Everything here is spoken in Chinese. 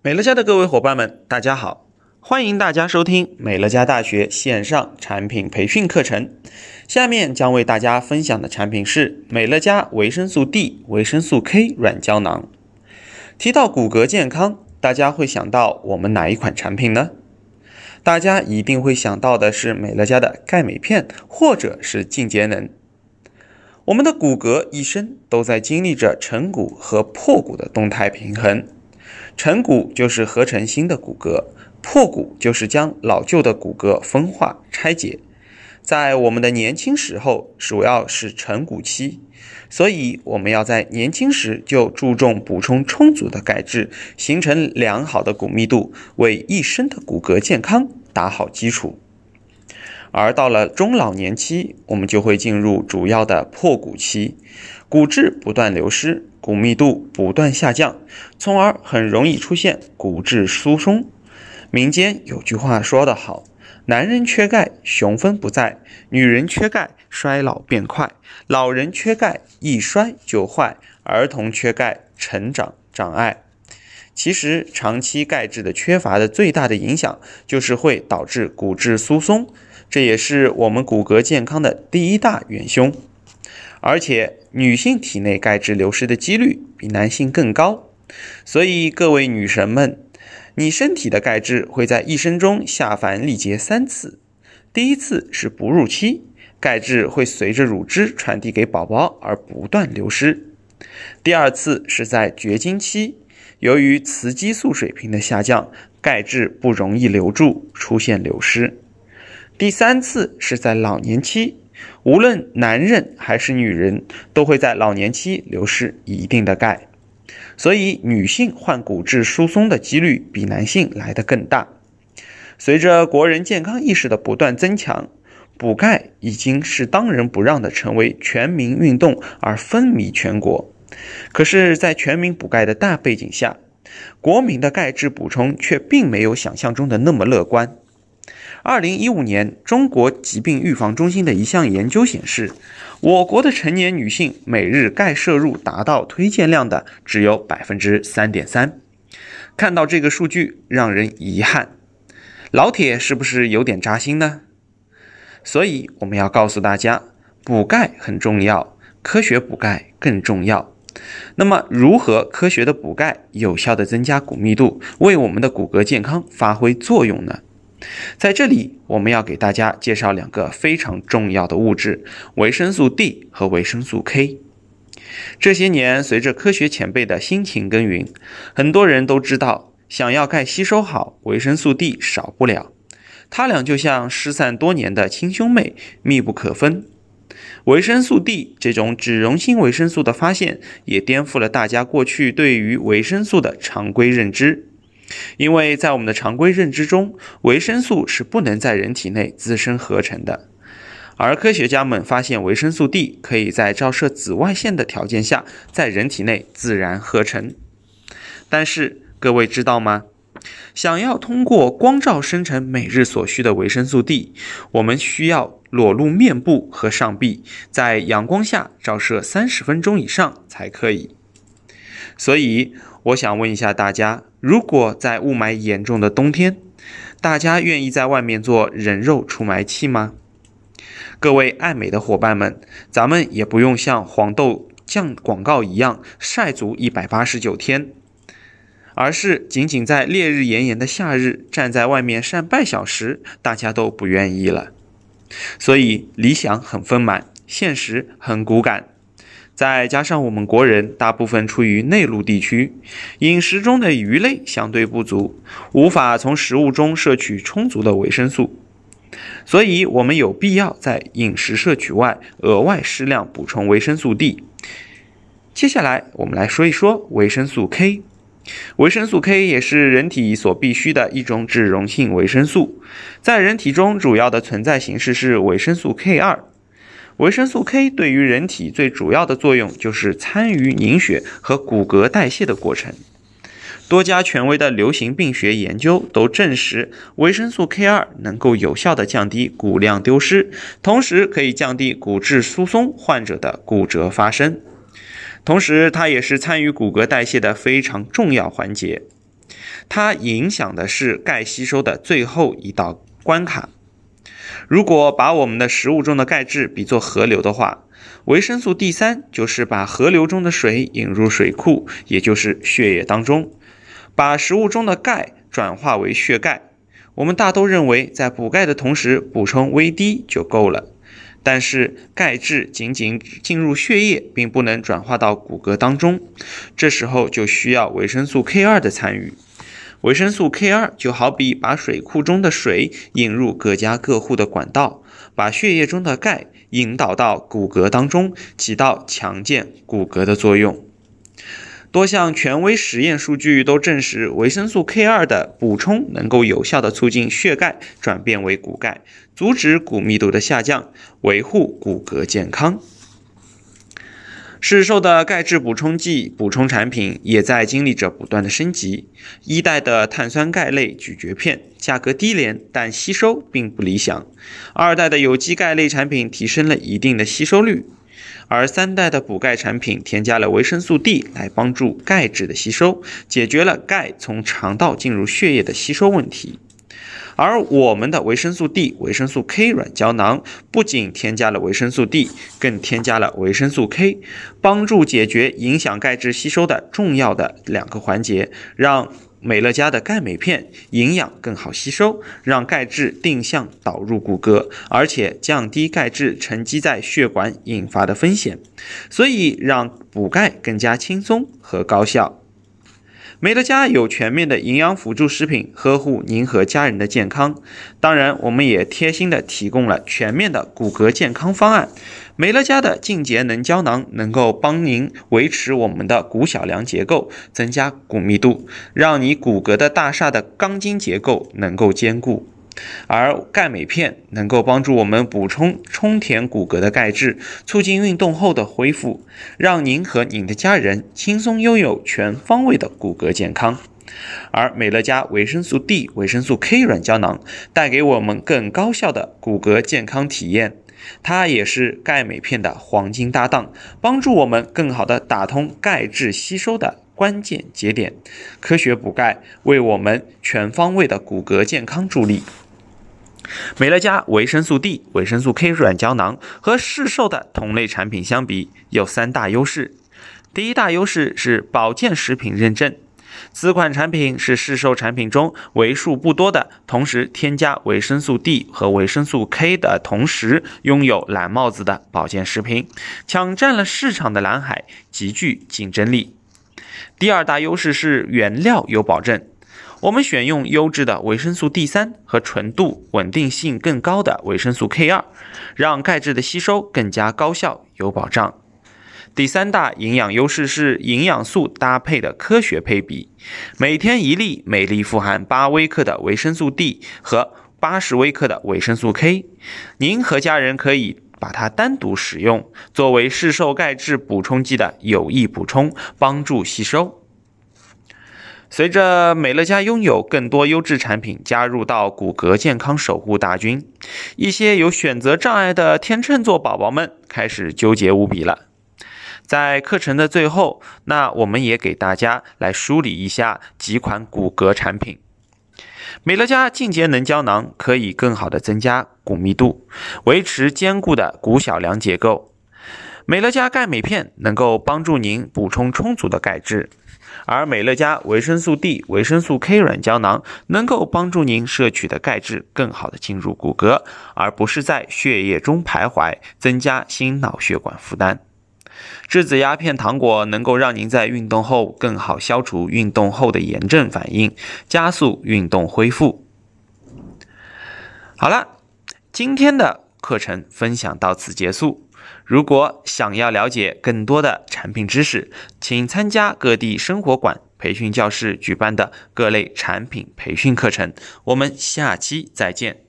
美乐家的各位伙伴们，大家好！欢迎大家收听美乐家大学线上产品培训课程。下面将为大家分享的产品是美乐家维生素 D、维生素 K 软胶囊。提到骨骼健康，大家会想到我们哪一款产品呢？大家一定会想到的是美乐家的钙镁片，或者是净节能。我们的骨骼一生都在经历着成骨和破骨的动态平衡。成骨就是合成新的骨骼，破骨就是将老旧的骨骼分化拆解。在我们的年轻时候，主要是成骨期，所以我们要在年轻时就注重补充充足的钙质，形成良好的骨密度，为一生的骨骼健康打好基础。而到了中老年期，我们就会进入主要的破骨期，骨质不断流失。骨密度不断下降，从而很容易出现骨质疏松。民间有句话说得好：“男人缺钙，雄风不在；女人缺钙，衰老变快；老人缺钙，一衰就坏；儿童缺钙，成长障碍。”其实，长期钙质的缺乏的最大的影响就是会导致骨质疏松，这也是我们骨骼健康的第一大元凶。而且，女性体内钙质流失的几率比男性更高，所以各位女神们，你身体的钙质会在一生中下凡历劫三次。第一次是哺乳期，钙质会随着乳汁传递给宝宝而不断流失；第二次是在绝经期，由于雌激素水平的下降，钙质不容易留住，出现流失；第三次是在老年期。无论男人还是女人，都会在老年期流失一定的钙，所以女性患骨质疏松的几率比男性来得更大。随着国人健康意识的不断增强，补钙已经是当仁不让的成为全民运动而风靡全国。可是，在全民补钙的大背景下，国民的钙质补充却并没有想象中的那么乐观。二零一五年，中国疾病预防中心的一项研究显示，我国的成年女性每日钙摄入达到推荐量的只有百分之三点三。看到这个数据，让人遗憾。老铁是不是有点扎心呢？所以我们要告诉大家，补钙很重要，科学补钙更重要。那么，如何科学的补钙，有效的增加骨密度，为我们的骨骼健康发挥作用呢？在这里，我们要给大家介绍两个非常重要的物质：维生素 D 和维生素 K。这些年，随着科学前辈的辛勤耕耘，很多人都知道，想要钙吸收好，维生素 D 少不了。它俩就像失散多年的亲兄妹，密不可分。维生素 D 这种脂溶性维生素的发现，也颠覆了大家过去对于维生素的常规认知。因为在我们的常规认知中，维生素是不能在人体内自身合成的，而科学家们发现维生素 D 可以在照射紫外线的条件下在人体内自然合成。但是各位知道吗？想要通过光照生成每日所需的维生素 D，我们需要裸露面部和上臂，在阳光下照射三十分钟以上才可以。所以，我想问一下大家，如果在雾霾严重的冬天，大家愿意在外面做人肉除霾器吗？各位爱美的伙伴们，咱们也不用像黄豆酱广告一样晒足一百八十九天，而是仅仅在烈日炎炎的夏日站在外面晒半小时，大家都不愿意了。所以，理想很丰满，现实很骨感。再加上我们国人大部分处于内陆地区，饮食中的鱼类相对不足，无法从食物中摄取充足的维生素，所以我们有必要在饮食摄取外额外适量补充维生素 D。接下来我们来说一说维生素 K，维生素 K 也是人体所必需的一种脂溶性维生素，在人体中主要的存在形式是维生素 K2。维生素 K 对于人体最主要的作用就是参与凝血和骨骼代谢的过程。多家权威的流行病学研究都证实，维生素 K2 能够有效地降低骨量丢失，同时可以降低骨质疏松患者的骨折发生。同时，它也是参与骨骼代谢的非常重要环节。它影响的是钙吸收的最后一道关卡。如果把我们的食物中的钙质比作河流的话，维生素 D 三就是把河流中的水引入水库，也就是血液当中，把食物中的钙转化为血钙。我们大都认为在补钙的同时补充维 D 就够了，但是钙质仅仅进入血液，并不能转化到骨骼当中，这时候就需要维生素 K 二的参与。维生素 K 二就好比把水库中的水引入各家各户的管道，把血液中的钙引导到骨骼当中，起到强健骨骼的作用。多项权威实验数据都证实，维生素 K 二的补充能够有效地促进血钙转变为骨钙，阻止骨密度的下降，维护骨骼健康。市售的钙质补充剂、补充产品也在经历着不断的升级。一代的碳酸钙类咀嚼片价格低廉，但吸收并不理想。二代的有机钙类产品提升了一定的吸收率，而三代的补钙产品添加了维生素 D 来帮助钙质的吸收，解决了钙从肠道进入血液的吸收问题。而我们的维生素 D、维生素 K 软胶囊不仅添加了维生素 D，更添加了维生素 K，帮助解决影响钙质吸收的重要的两个环节，让美乐家的钙镁片营养更好吸收，让钙质定向导入骨骼，而且降低钙质沉积在血管引发的风险，所以让补钙更加轻松和高效。美乐家有全面的营养辅助食品，呵护您和家人的健康。当然，我们也贴心的提供了全面的骨骼健康方案。美乐家的净节能胶囊能够帮您维持我们的骨小梁结构，增加骨密度，让你骨骼的大厦的钢筋结构能够坚固。而钙镁片能够帮助我们补充充填骨骼的钙质，促进运动后的恢复，让您和您的家人轻松拥有全方位的骨骼健康。而美乐家维生素 D、维生素 K 软胶囊带给我们更高效的骨骼健康体验，它也是钙镁片的黄金搭档，帮助我们更好地打通钙质吸收的关键节点，科学补钙，为我们全方位的骨骼健康助力。美乐家维生素 D、维生素 K 软胶囊和市售的同类产品相比，有三大优势。第一大优势是保健食品认证，此款产品是市售产品中为数不多的同时添加维生素 D 和维生素 K 的同时拥有蓝帽子的保健食品，抢占了市场的蓝海，极具竞争力。第二大优势是原料有保证。我们选用优质的维生素 D 三和纯度稳定性更高的维生素 K 二，让钙质的吸收更加高效有保障。第三大营养优势是营养素搭配的科学配比，每天一粒，每粒富含八微克的维生素 D 和八十微克的维生素 K。您和家人可以把它单独使用，作为市售钙质补充剂的有益补充，帮助吸收。随着美乐家拥有更多优质产品加入到骨骼健康守护大军，一些有选择障碍的天秤座宝宝们开始纠结无比了。在课程的最后，那我们也给大家来梳理一下几款骨骼产品。美乐家净节能胶囊可以更好的增加骨密度，维持坚固的骨小梁结构。美乐家钙镁片能够帮助您补充充足的钙质。而美乐家维生素 D、维生素 K 软胶囊能够帮助您摄取的钙质更好的进入骨骼，而不是在血液中徘徊，增加心脑血管负担。质子鸦片糖果能够让您在运动后更好消除运动后的炎症反应，加速运动恢复。好了，今天的课程分享到此结束。如果想要了解更多的产品知识，请参加各地生活馆培训教室举办的各类产品培训课程。我们下期再见。